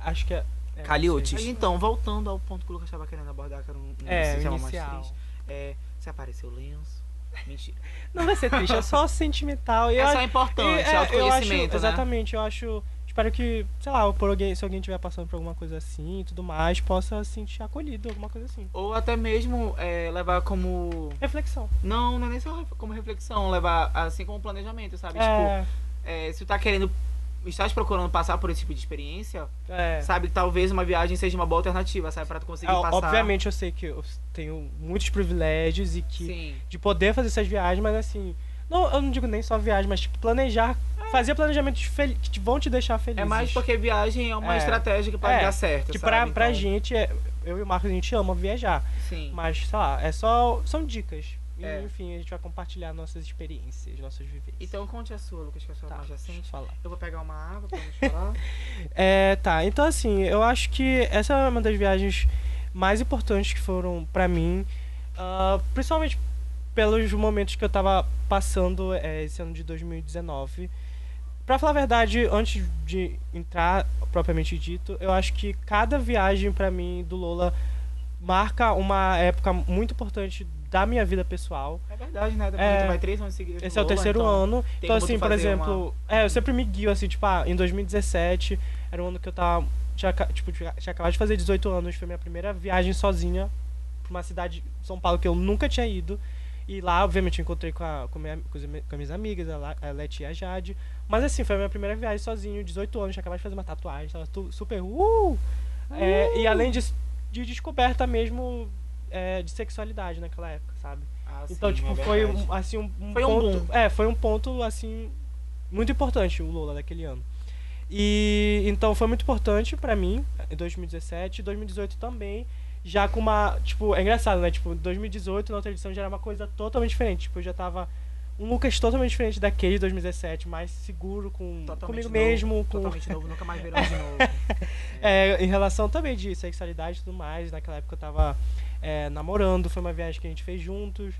Acho que é. é, Caliotis. então, voltando ao ponto que o Lucas estava querendo abordar, que era um, um É, inicial o mais inicial. triste. É, se apareceu lenço. Mentira. Não vai ser triste, é só sentimental. E é eu só importante, e, é, eu autoconhecimento, acho, né? Exatamente, eu acho. Espero que, sei lá, por alguém, se alguém estiver passando por alguma coisa assim e tudo mais, possa se sentir acolhido, alguma coisa assim. Ou até mesmo é, levar como. Reflexão. Não, não é nem só como reflexão, levar assim como planejamento, sabe? Tipo, É, é, se tu tá querendo. Estás procurando passar por esse tipo de experiência, é. sabe que talvez uma viagem seja uma boa alternativa, sabe? Pra tu conseguir Ah, passar. Obviamente eu sei que eu tenho muitos privilégios e que Sim. de poder fazer essas viagens, mas assim, não, eu não digo nem só viagem, mas tipo planejar, fazer planejamentos que te- vão te deixar feliz. É mais porque viagem é uma É. estratégia que pode É, dar certo. que sabe? pra, pra Então, gente, é- eu e o Marcos a gente ama viajar, Sim. mas sei lá, é só são dicas. E, É. enfim, a gente vai compartilhar nossas experiências, nossas vivências. Então conte a sua, Lucas, que é a sua Tá, mais deixa eu recente. falar. Eu vou pegar uma água pra não chorar. É, tá. Então, assim, eu acho que essa é uma das viagens mais importantes que foram pra mim. ah, principalmente pelos momentos que eu tava passando é, esse ano de 2019. Pra falar a verdade, antes de entrar propriamente dito, eu acho que cada viagem pra mim do Lola marca uma época muito importante da minha vida pessoal. É verdade, né? Depois É. vai três anos seguidos. Esse é o Lola, terceiro então ano. Então, assim, por exemplo, é, eu sempre me guio, assim, tipo, ah, em 2017 era um ano que eu tava. Tinha, tipo, tinha tinha acabado de fazer 18 anos, foi minha primeira viagem sozinha pra uma cidade de São Paulo que eu nunca tinha ido. E lá, obviamente, eu encontrei com, a, com, minha, com, as minhas amigas, a, a Leti e a Jade. Mas assim, foi a minha primeira viagem sozinho, 18 anos, tinha acabado de fazer uma tatuagem, tava super. Uh! É, e além disso, de descoberta mesmo é, de sexualidade naquela época, sabe? Ah, Então, sim, tipo, foi um, assim, um, um Foi um ponto. boom. É, foi um ponto, assim, muito importante o Lola daquele ano. E então foi muito importante pra mim, em 2017, 2018 também. Já com uma. Tipo, é engraçado, né? Tipo, 2018, na outra edição, já era uma coisa totalmente diferente. Tipo, eu já tava. Um Lucas totalmente diferente daquele de 2017, mais seguro com, Totalmente comigo novo, mesmo, com, Totalmente novo, nunca mais verão de novo. é, em relação também de sexualidade e tudo mais, naquela época eu tava é, namorando, foi uma viagem que a gente fez juntos.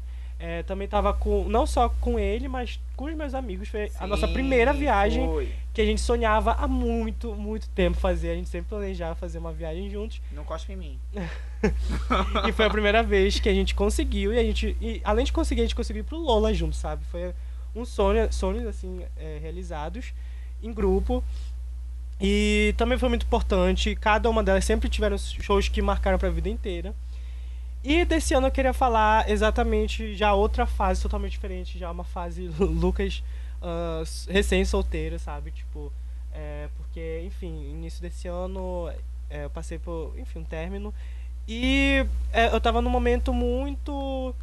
É, também tava com, não só com ele, mas com os meus amigos. Foi a nossa Sim, primeira viagem Foi. que a gente sonhava há muito, muito tempo fazer. A gente sempre planejava fazer uma viagem juntos. Não cospe em mim. e foi a primeira vez que a gente conseguiu. E a gente, e além de conseguir, a gente conseguiu ir pro Lola junto, sabe? Foi um sonho, sonhos assim, é, realizados em grupo. E também foi muito importante. Cada uma delas sempre tiveram shows que marcaram pra vida inteira. E desse ano eu queria falar exatamente já outra fase totalmente diferente, já uma fase Lucas ah, recém-solteiro, sabe? Tipo, é, porque, enfim, início desse ano é, eu passei por, enfim, um término. E é, eu tava num momento muito.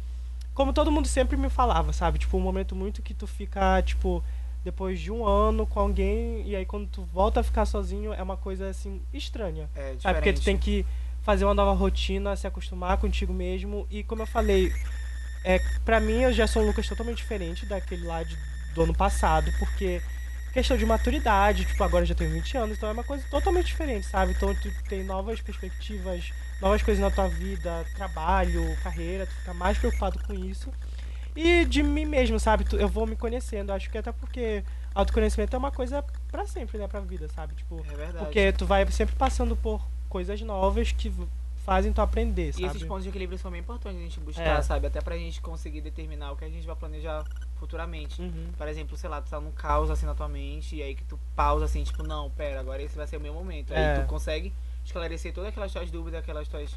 Como todo mundo sempre me falava, sabe? Tipo, um momento muito que tu fica, tipo, depois de um ano com alguém, e aí quando tu volta a ficar sozinho é uma coisa assim estranha. É, Sabe? Porque tu tem diferente. que fazer uma nova rotina, se acostumar contigo mesmo. E como eu falei, é, pra mim eu já sou um Lucas totalmente diferente daquele lá de- do ano passado, porque questão de maturidade, tipo, agora eu já tenho 20 anos, então é uma coisa totalmente diferente, sabe? Então tu tem novas perspectivas, novas coisas na tua vida, trabalho, carreira, tu fica mais preocupado com isso. E de mim mesmo, sabe? Tu- Eu vou me conhecendo, acho que até porque autoconhecimento é uma coisa pra sempre, né, pra vida, sabe? Tipo, É verdade. porque tu vai sempre passando por coisas novas que fazem tu aprender, E sabe? esses pontos de equilíbrio são bem importantes a gente buscar, É. sabe? Até pra gente conseguir determinar o que a gente vai planejar futuramente. Uhum. Por exemplo, sei lá, tu tá num caos assim na tua mente, e aí que tu pausa assim, tipo, não, pera, agora esse vai ser o meu momento. Aí É. tu consegue esclarecer todas aquelas tuas dúvidas, aquelas tuas,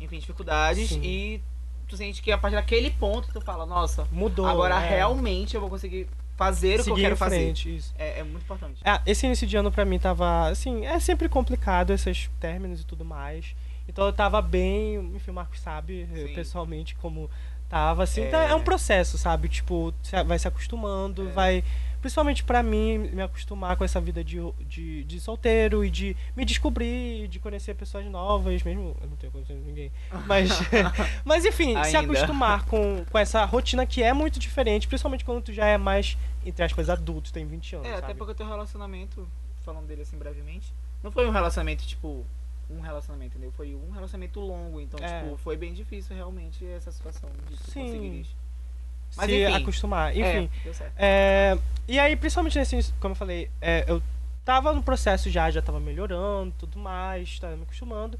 enfim, dificuldades, Sim. e tu sente que a partir daquele ponto tu fala, nossa, Mudou. agora é. realmente eu vou conseguir fazer o que eu quero em fazer. frente, isso. É, é muito importante. Ah, esse início de ano pra mim tava, assim, é sempre complicado esses términos e tudo mais. Então eu tava bem, enfim, o Marcos sabe Sim. pessoalmente como tava, assim, É. é um processo, sabe? Tipo, vai se acostumando, É. vai. Principalmente pra mim, me acostumar com essa vida de, de, de solteiro e de me descobrir, de conhecer pessoas novas, mesmo. Eu não tenho conhecido ninguém. Mas, mas enfim, se Ainda. acostumar com, com essa rotina que é muito diferente, principalmente quando tu já é mais, entre aspas, adulto, tem 20 anos. É, até sabe? porque o teu relacionamento, falando dele assim brevemente, não foi um relacionamento, tipo, um relacionamento, entendeu? Foi um relacionamento longo, então, É. tipo, foi bem difícil realmente essa situação de tu Sim. conseguir isso. Mas se enfim. acostumar. Enfim. É, certo. É, e aí, principalmente nesse, como eu falei, é, eu tava no processo já, já tava melhorando, tudo mais, tava me acostumando.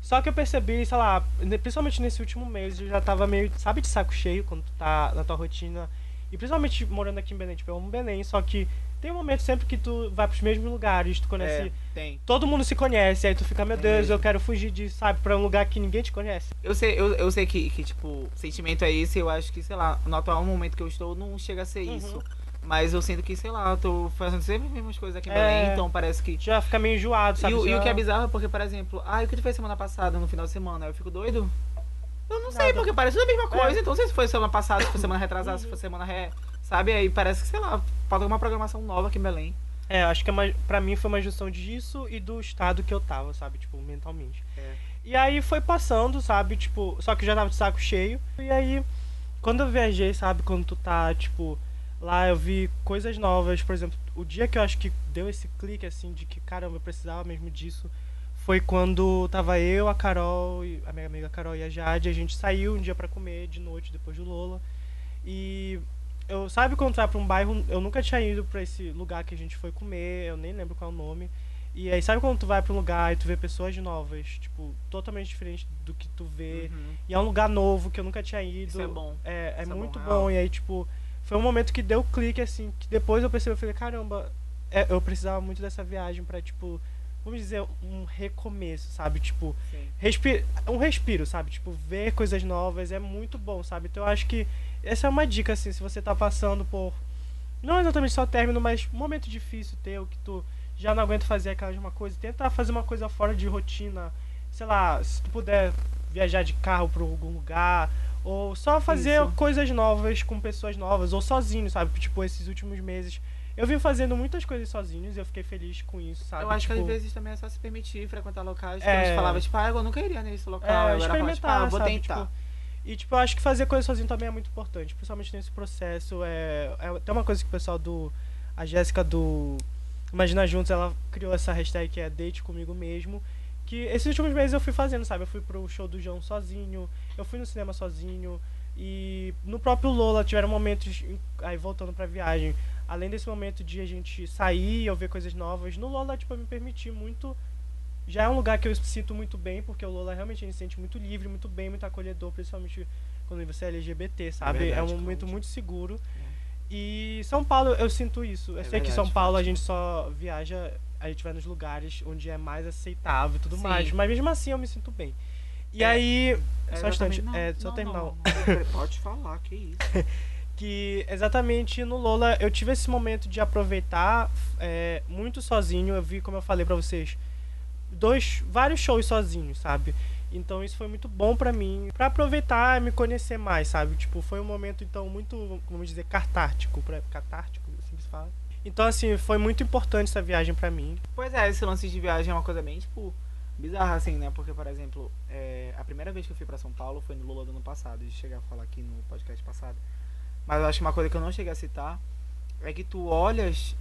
Só que eu percebi, sei lá, principalmente nesse último mês, eu já tava meio, sabe, de saco cheio quando tu tá na tua rotina. E principalmente morando aqui em Belém, tipo, eu amo Belém, só que tem um momento sempre que tu vai pros mesmos lugares, tu conhece. É, tem. Todo mundo se conhece, aí tu fica, meu Deus, eu quero fugir de, sabe, pra um lugar que ninguém te conhece. Eu sei, eu, eu sei que, que, tipo, sentimento é esse, eu acho que, sei lá, no atual momento que eu estou, não chega a ser Uhum. isso. Mas eu sinto que, sei lá, eu tô fazendo sempre as mesmas coisas aqui em É. Belém, então parece que. Já fica meio enjoado, sabe? E, o- e o Já- que é bizarro é porque, por exemplo, ah, o que tu fez semana passada, no final de semana? Eu fico doido? Eu não sei, Nada. porque parece tudo a mesma É. coisa. Então, não sei se foi semana passada, se foi semana retrasada, se Uhum. foi semana ré. Sabe? Aí parece que, sei lá, falta alguma programação nova aqui em Belém. É, acho que é uma, pra mim foi uma junção disso e do estado que eu tava, sabe? Tipo, mentalmente. É. E aí foi passando, sabe? Tipo, só que eu já tava de saco cheio. E aí, quando eu viajei, sabe? Quando tu tá, tipo, lá eu vi coisas novas. Por exemplo, o dia que eu acho que deu esse clique, assim, de que, caramba, eu precisava mesmo disso. Foi quando tava eu, a Carol, a minha amiga Carol e a Jade. A gente saiu um dia pra comer de noite, depois do Lola. E eu sabe quando vai pra um bairro, eu nunca tinha ido pra esse lugar que a gente foi comer, eu nem lembro qual é o nome. E aí sabe quando tu vai pra um lugar e tu vê pessoas novas, tipo, totalmente diferente do que tu vê. Uhum. E é um lugar novo que eu nunca tinha ido. Isso é bom. É, é Isso é muito bom, bom, real. E aí, tipo, foi um momento que deu clique, assim, que depois eu percebi, eu falei, caramba, é, eu precisava muito dessa viagem pra, tipo, vamos dizer, um recomeço, sabe? Tipo, respi um respiro, sabe? Tipo, ver coisas novas é muito bom, sabe? Então eu acho que essa é uma dica, assim, se você tá passando por. Não exatamente só término, mas um momento difícil teu, que tu já não aguenta fazer aquela mesma coisa. Tenta fazer uma coisa fora de rotina. Sei lá, se tu puder viajar de carro pra algum lugar. Ou só fazer Isso. coisas novas com pessoas novas. Ou sozinho, sabe? Tipo, esses últimos meses. Eu vim fazendo muitas coisas sozinhos e eu fiquei feliz com isso, sabe? Eu acho que Tipo, às vezes também é só se permitir frequentar locais que É. a gente falava, tipo, ah, eu nunca iria nesse local. É, agora fala, tipo, ah, experimentar, eu vou sabe? tentar. Tipo, e, tipo, eu acho que fazer coisa sozinho também é muito importante, principalmente nesse processo. É, é até uma coisa que o pessoal do. A Jéssica do Imagina Juntos, ela criou essa hashtag que é Date Comigo Mesmo. Que esses últimos meses eu fui fazendo, sabe? Eu fui pro show do João sozinho, eu fui no cinema sozinho. E no próprio Lola tiveram momentos. Aí voltando pra viagem. Além desse momento de a gente sair, eu ver coisas novas, no Lola, tipo, eu me permiti muito já é um lugar que eu sinto muito bem, porque o Lola realmente a gente se sente muito livre, muito bem, muito acolhedor, principalmente quando você é LGBT, sabe? É, verdade, um momento muito seguro. E São Paulo, eu sinto isso. Eu É sei que verdade, São Paulo a gente só viaja, a gente vai nos lugares onde é mais aceitável e tudo Sim. mais, mas mesmo assim eu me sinto bem. E É, aí, É, só um instante, exatamente. é, Não, só não, terminar. não, não. Pode falar, que isso. que exatamente no Lola eu tive esse momento de aproveitar é, muito sozinho. Eu vi, como eu falei pra vocês, dois, vários shows sozinhos, sabe? Então isso foi muito bom pra mim, pra aproveitar e me conhecer mais, sabe? Tipo, foi um momento então muito, vamos dizer, catártico, pra, catártico, assim que se fala. Então assim, foi muito importante essa viagem pra mim. Pois é, esse lance de viagem é uma coisa bem, tipo, bizarra, assim, né? Porque, por exemplo, é, a primeira vez que eu fui pra São Paulo foi no Lula do ano passado, de chegar a falar aqui no podcast passado. Mas eu acho que uma coisa que eu não cheguei a citar é que tu olhas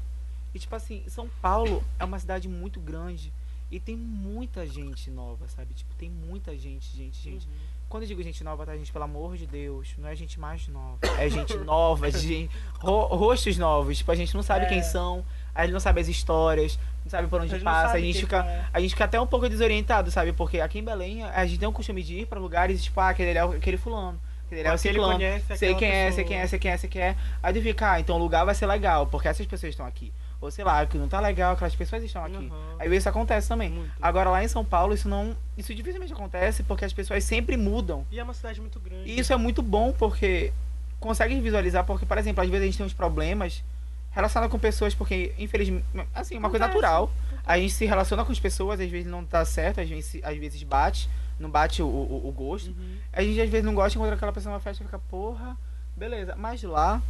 e, tipo assim, São Paulo é uma cidade muito grande e tem muita gente nova, sabe? Tipo, tem muita gente, gente, gente. Quando eu digo gente nova, tá, gente? Pelo amor de Deus, não é gente mais nova. É gente nova, gente, ro- rostos novos. Tipo, a gente não sabe É. quem são, a gente não sabe as histórias, não sabe por onde A passa, a gente quem fica. é. A gente fica até um pouco desorientado, sabe? Porque aqui em Belém a gente tem o costume de ir pra lugares, tipo, ah, aquele é aquele fulano. Aquele é ciclano. conhece Sei quem é, sei pessoa. quem é, sei quem é, sei quem é. Aí tu fica, ah, então o lugar vai ser legal, porque essas pessoas estão aqui. Ou sei lá, que não tá legal, aquelas pessoas estão aqui. Uhum. Aí isso acontece também. Muito. Agora lá em São Paulo isso não. Isso dificilmente acontece porque as pessoas sempre mudam. E é uma cidade muito grande. E isso é muito bom porque consegue visualizar, porque, por exemplo, às vezes a gente tem uns problemas relacionados com pessoas, porque, infelizmente, assim, uma coisa natural. A gente se relaciona com as pessoas, às vezes não tá certo, às vezes, às vezes bate, não bate o, o, o gosto. Uhum. A gente às vezes não gosta de encontrar aquela pessoa numa festa e fica, porra, beleza. Mas lá,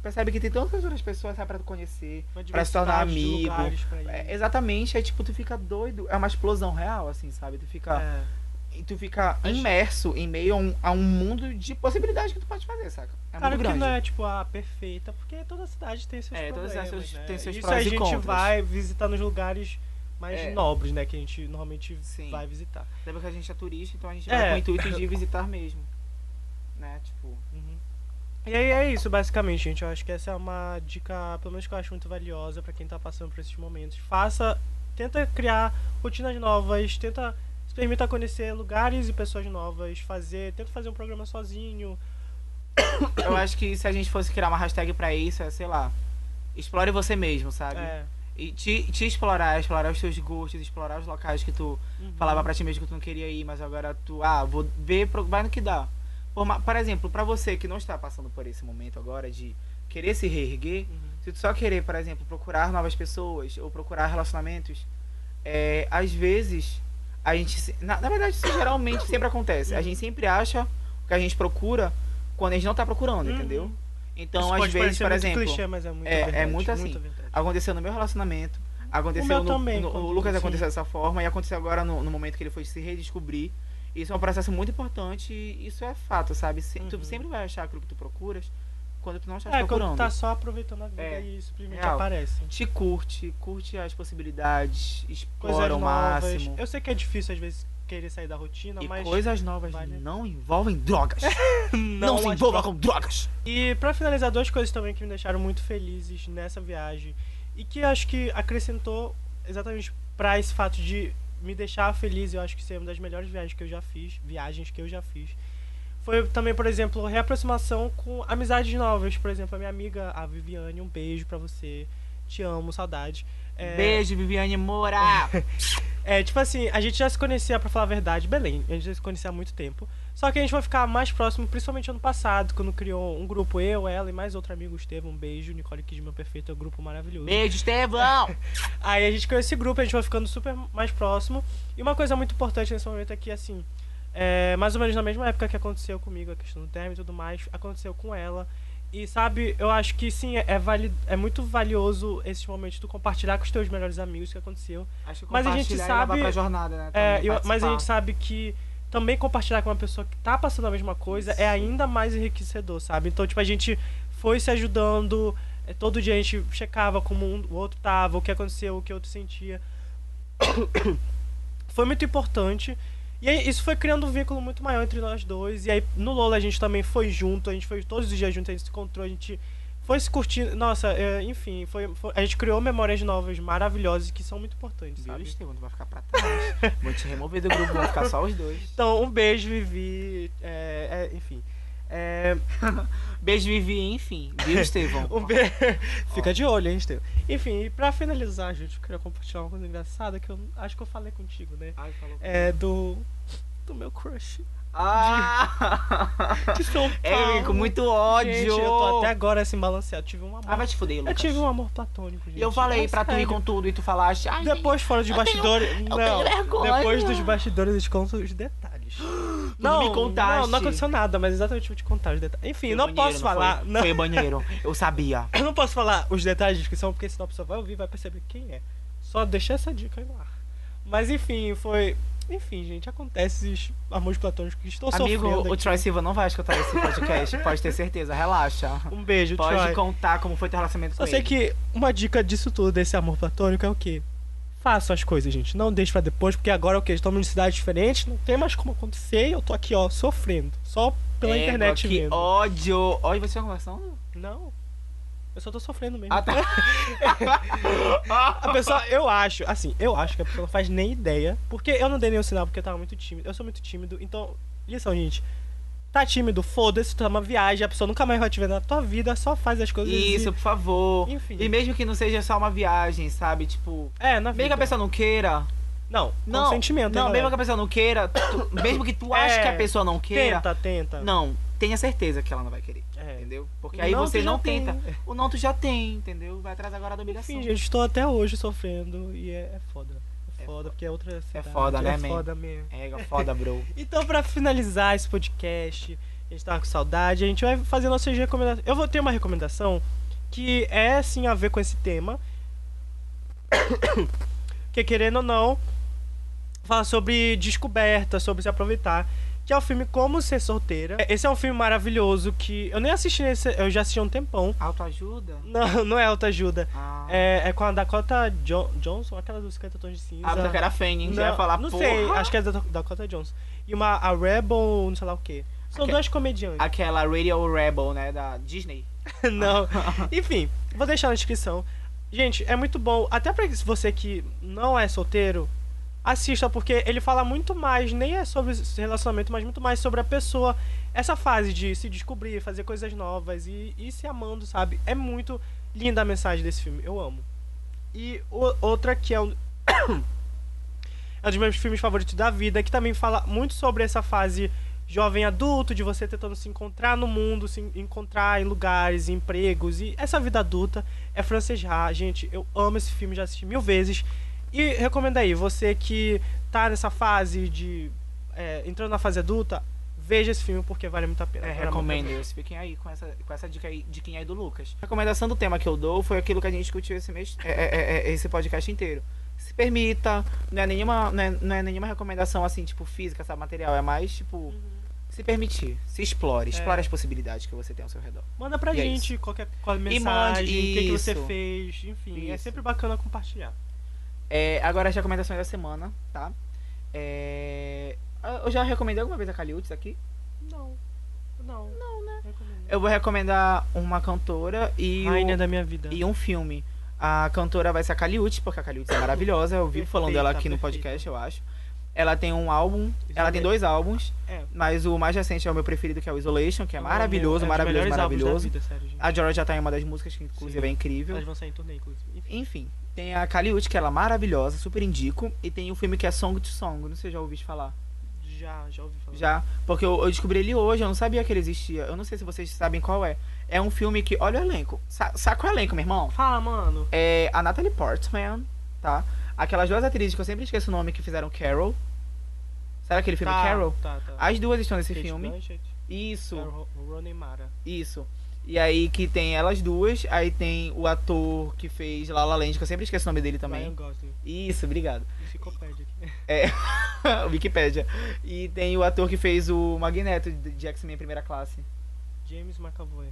tu percebe que tem tantas outras pessoas, sabe, pra tu conhecer. Pra se tornar amigo. É, exatamente, aí tipo, tu fica doido. É uma explosão real, assim, sabe? Tu fica. É. E tu fica Acho- imerso em meio a um, a um mundo de possibilidades que tu pode fazer, saca? É Claro que grande. não é, tipo, a perfeita, porque toda cidade tem seus É, problemas, essas né? têm seus Isso prós a e gente contras. vai visitar nos lugares mais É. nobres, né? Que a gente normalmente Sim. vai visitar. Lembra que a gente é turista, então a gente É. vai com o intuito de visitar mesmo. Né? Tipo. Uhum. E aí é isso, basicamente, gente. Eu acho que essa é uma dica, pelo menos que eu acho muito valiosa pra quem tá passando por esses momentos. Faça, tenta criar rotinas novas, tenta se permita conhecer lugares e pessoas novas, fazer, tenta fazer um programa sozinho. Eu acho que se a gente fosse criar uma hashtag pra isso, é, sei lá, explore você mesmo, sabe? É. E te, te explorar, explorar os teus gostos, explorar os locais que tu Uhum. falava pra ti mesmo que tu não queria ir, mas agora tu, ah, vou ver, vai no que dá. Por, exemplo, pra você que não está passando por esse momento agora de querer se reerguer, Uhum. se tu só querer, por exemplo, procurar novas pessoas ou procurar relacionamentos, é, às vezes a gente. Na, na verdade, isso geralmente sempre acontece. A gente sempre acha o que a gente procura quando a gente não tá procurando, Uhum. entendeu? Então, Isso às vezes, por muito exemplo, clichê, mas é muito é- é verdade, muito assim. aconteceu no meu relacionamento, aconteceu meu no, também, no- o Lucas sim. aconteceu dessa forma e aconteceu agora no, no momento que ele foi se redescobrir. Isso é um processo muito importante e isso é fato, sabe? Se- Uhum. Tu sempre vai achar aquilo que tu procuras quando tu não estás É, procurando. quando tá só aproveitando a vida É, e simplesmente real. aparece. Te curte, curte as possibilidades, Coisas explora o novas. máximo. Eu sei que é difícil às vezes querer sair da rotina, E mas coisas novas vale- não envolvem drogas. não, se as envolva com drogas. E pra finalizar, duas coisas também que me deixaram muito felizes nessa viagem e que acho que acrescentou exatamente pra esse fato de me deixar feliz, eu acho que isso é uma das melhores viagens que eu já fiz, viagens que eu já fiz. Foi também, por exemplo, reaproximação com amizades novas, por exemplo, a minha amiga, a Viviane, um beijo pra você. Te amo, saudade. É, Beijo, Viviane Moura. É, tipo assim, a gente já se conhecia, pra falar a verdade, Belém. A gente já se conhecia há muito tempo. Só que a gente vai ficar mais próximo, principalmente ano passado, quando criou um grupo, eu, ela e mais outro amigo, Estevam. Um beijo, Nicole Kidman Perfeito, é um grupo maravilhoso. Beijo, Estevão. Aí a gente criou esse grupo, a gente vai ficando super mais próximo. E uma coisa muito importante nesse momento é que, assim, é, mais ou menos na mesma época que aconteceu comigo, a questão do término e tudo mais, aconteceu com ela. E sabe, eu acho que sim, é, vali é muito valioso esse momento de tu compartilhar com os teus melhores amigos o que aconteceu. Acho que Mas a gente sabe- pra jornada, né? É, eu- mas a gente sabe que também compartilhar com uma pessoa que tá passando a mesma coisa é ainda mais enriquecedor, sabe? Então, tipo, a gente foi se ajudando, é, todo dia a gente checava como um, o outro tava, o que aconteceu, o que o outro sentia. foi muito importante. E aí, isso foi criando um vínculo muito maior entre nós dois. E aí, no Lola, a gente também foi junto, a gente foi todos os dias juntos, a gente se encontrou, a gente foi se curtindo. Nossa, é, enfim, foi, foi- a gente criou memórias novas maravilhosas que são muito importantes, sabe? Estevão? Tu vai ficar pra trás. Vou te remover do grupo, vão ficar só os dois. Então, um beijo, Vivi. É, é, enfim. É, Beijo, Vivi, enfim. Viu, Estevão? um be... Fica de olho, hein, Estevam. Enfim, e pra finalizar, gente, eu queria compartilhar uma coisa engraçada que eu acho que eu falei contigo, né? Ai, falou. É do. Do meu crush. Ah! De São Paulo. É, com muito ódio. Gente, eu tô até agora assim balanceado. Tive um amor. Ah, vai te fuder, eu Lucas. tive um amor platônico, gente. Eu falei É pra tu ir com tudo e tu falaste. Ai, Depois, fora de eu tenho- bastidores. não, tenho vergonha. depois dos bastidores, eu te conto os detalhes. não me contaste. Não, não aconteceu nada, mas exatamente vou te contar os detalhes. Enfim, Foi não banheiro, posso falar. Foi, Não, foi banheiro. Eu sabia. eu não posso falar os detalhes de descrição, porque senão a pessoa vai ouvir e vai perceber quem é. Só deixa essa dica aí no ar. Mas enfim, foi. Enfim, gente, acontece esses amores platônicos que estou Amigo, sofrendo. o aqui. Troy Silva não vai escutar esse podcast. pode ter certeza. Relaxa. Um beijo, Pode Troy. contar como foi teu relacionamento Só com sei ele. que uma dica disso tudo, desse amor platônico, é o quê? Façam as coisas, gente. Não deixe pra depois, porque agora o quê? Estamos em cidades diferentes, não tem mais como acontecer e eu tô aqui, ó, sofrendo. Só pela Égua, internet que vendo. ódio. Olha, você tá conversando? Não. Eu só tô sofrendo mesmo. Ah, tá. A pessoa, eu acho, assim, eu acho que a pessoa não faz nem ideia. Porque eu não dei nenhum sinal, porque eu tava muito tímido. Eu sou muito tímido, então, lição, gente. Tá tímido, foda-se, tu tá numa viagem, a pessoa nunca mais vai te ver na tua vida, só faz as coisas Isso, e... por favor. Enfim. E mesmo que não seja só uma viagem, sabe? Tipo, É, na vida. mesmo que a pessoa não queira. Não, Não, consentimento, Não, hein, mesmo que a pessoa não queira, tu- mesmo que tu ache É, que a pessoa não queira, Tenta, tenta. não, tenha certeza que ela não vai querer. É. Entendeu? Porque aí não você não tem. tenta. O não tu já tem, entendeu? Vai atrás agora da humilhação. Enfim, gente, estou até hoje sofrendo e é, é foda. É foda, porque é outra cidade. foda, né, É foda mesmo. É foda, bro. Então, pra finalizar esse podcast, a gente tava com saudade, a gente vai fazer nossas recomendações. Eu vou ter uma recomendação que é, sim, a ver com esse tema. que, querendo ou não, fala sobre descoberta, sobre se aproveitar. Que é o filme Como Ser Solteira. Esse é um filme maravilhoso que eu nem assisti nesse. Eu já assisti há um tempão. Autoajuda? Não, não é autoajuda. Ah. É, é com a Dakota jo Johnson, aquela dos 50 tons de cinza. Ah, porque era Fanning, já ia falar, Não porra. sei, acho que é da Dakota Johnson. E uma a Rebel, não sei lá o quê. São Aque- duas comediantes. Aquela Radio Rebel, né, da Disney. não. Enfim, vou deixar na descrição. Gente, é muito bom. Até pra você que não é solteiro, assista, porque ele fala muito mais, nem é sobre relacionamento, mas muito mais sobre a pessoa. Essa fase de se descobrir, fazer coisas novas e ir se amando, sabe? É muito linda a mensagem desse filme. Eu amo. E o- outra que é um. é um dos meus filmes favoritos da vida, que também fala muito sobre essa fase jovem adulto, de você tentando se encontrar no mundo, se encontrar em lugares, em empregos, e essa vida adulta é francejar. Gente, eu amo esse filme, já assisti mil vezes. E recomendo aí, você que tá nessa fase de. é, entrando na fase adulta, veja esse filme porque vale muito a pena. É, recomendo. Esse fiquem aí com essa, com essa dica aí, diquinha aí do Lucas. A recomendação do tema que eu dou foi aquilo que a gente discutiu esse mês, é, é, é, é, esse podcast inteiro. Se permita, não é nenhuma, não é, não é nenhuma recomendação assim, tipo, física, sabe, material. É mais, tipo, se permitir, se explore, explore as possibilidades que você tem ao seu redor. Manda pra E é gente qualquer, mensagem, o que, que você fez, enfim. É Isso. sempre bacana compartilhar. É, agora as recomendações da semana, tá? É, eu já recomendei alguma vez a Caliutes aqui? Não. Não. Não, né? Eu vou recomendar uma cantora e, o- Rainha da minha vida. e um filme. A cantora vai ser a Caliutes, porque a Caliutes é maravilhosa. Eu vivo falando dela aqui no Perfeita, podcast, eu acho. Ela tem um álbum, ela tem dois álbuns, É. mas o mais recente é o meu preferido, que é o Isolation, que é maravilhoso, um dos maravilhoso, álbuns da maravilhoso. vida, sério. A Georgia tá em uma das músicas, que inclusive Sim. é incrível. Elas vão sair em turnê, inclusive. Enfim. Enfim, tem a Kaliut, que ela é maravilhosa, super indico. E tem o filme que é Song to Song, não sei se já ouviu falar. Já, já ouvi falar. Já, porque eu, eu descobri ele hoje, eu não sabia que ele existia. Eu não sei se vocês sabem qual é. É um filme que, olha o elenco. Sa saca o elenco, meu irmão? Fala, mano. É a Natalie Portman, tá? Aquelas duas atrizes que eu sempre esqueço o nome que fizeram Carol. Sabe aquele filme tá, Carol? Tá, tá. As duas estão nesse Kate filme. Blanchett, Isso, é Ro- Rooney Mara. isso. E aí que tem elas duas, aí tem o ator que fez La La Land, que eu sempre esqueço o nome dele também. Ryan Gosling. Isso, obrigado. Enciclopédia aqui. É, Wikipédia. E tem o ator que fez o Magneto de X-Men Primeira Classe. James McAvoy.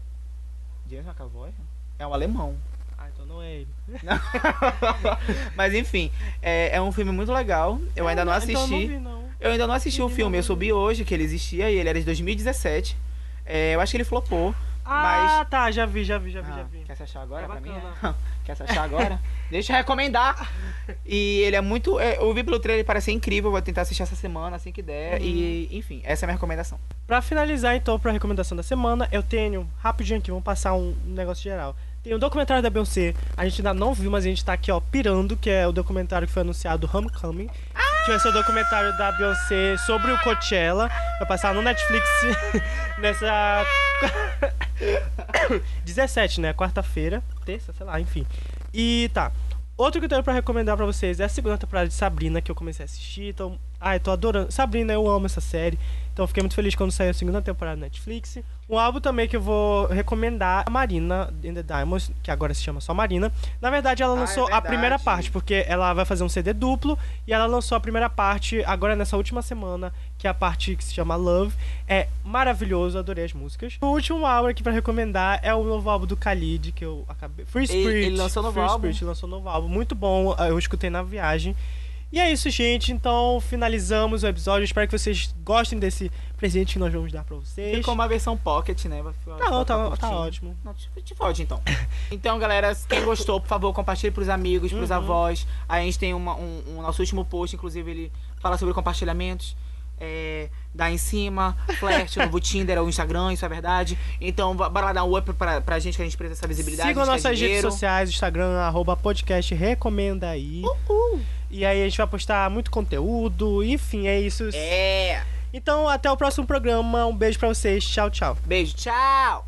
James McAvoy? É um alemão. Ah, então não é ele. Mas enfim, é, é um filme muito legal. Eu ainda não Então eu assisti. não vi, não. Eu ainda não assisti o filme. Eu soube hoje que ele existia e ele era de 2017. É, eu acho que ele flopou. Ah, tá, já vi, já vi, já vi, já Ah, vi. quer se achar agora É pra mim? Quer se achar agora? Deixa eu recomendar. E ele é muito. é, eu vi pelo trailer, ele parece incrível. Vou tentar assistir essa semana, assim que der. Uhum. E, enfim, essa é a minha recomendação. Pra finalizar, então, pra recomendação da semana, eu tenho, rapidinho aqui, vamos passar um negócio geral. Tem um documentário da Beyoncé, a gente ainda não viu, mas a gente tá aqui, ó, pirando, que é o documentário que foi anunciado, Homecoming. Que vai ser o documentário da Beyoncé sobre o Coachella. Vai passar no Netflix nessa. 17, né? Quarta-feira. Terça, sei lá, enfim. E tá. Outro que eu tenho pra recomendar pra vocês é a segunda temporada de Sabrina, que eu comecei a assistir. Então, ai, tô adorando. Sabrina, eu amo essa série. Então, fiquei muito feliz quando saiu a segunda temporada na Netflix. Um álbum também que eu vou recomendar, a Marina in the Diamonds, que agora se chama só Marina. Na verdade, ela Ah, é lançou a primeira parte, porque ela vai fazer um CD duplo e ela lançou a primeira parte agora nessa última semana, que é a parte que se chama Love. É maravilhoso, adorei as músicas. O último álbum aqui pra recomendar é o novo álbum do Khalid, que eu acabei. Free Ele- Spirit. ele lançou novo Free álbum? Spirit lançou novo álbum, muito bom. Eu escutei na viagem. E é isso, gente. Então, finalizamos o episódio. Espero que vocês gostem desse presente que nós vamos dar pra vocês. Ficou uma versão pocket, né? Tá, ficar tá curtinho. ótimo. Não, te, fode então. Então, galera, quem gostou, por favor, compartilhe pros amigos, pros Uhum. avós. A gente tem uma- um, um nosso último post, inclusive, ele fala sobre compartilhamentos. É, dá em cima, flash, novo Tinder, o Instagram, isso é verdade. Então, bora lá dar um up pra, pra gente que a gente precisa dessa visibilidade. Sigam nossas redes sociais, Instagram, arroba podcast recomenda aí. E aí a gente vai postar muito conteúdo, enfim, é isso. É. Então até o próximo programa. Um beijo pra vocês. Tchau, tchau. Beijo, tchau.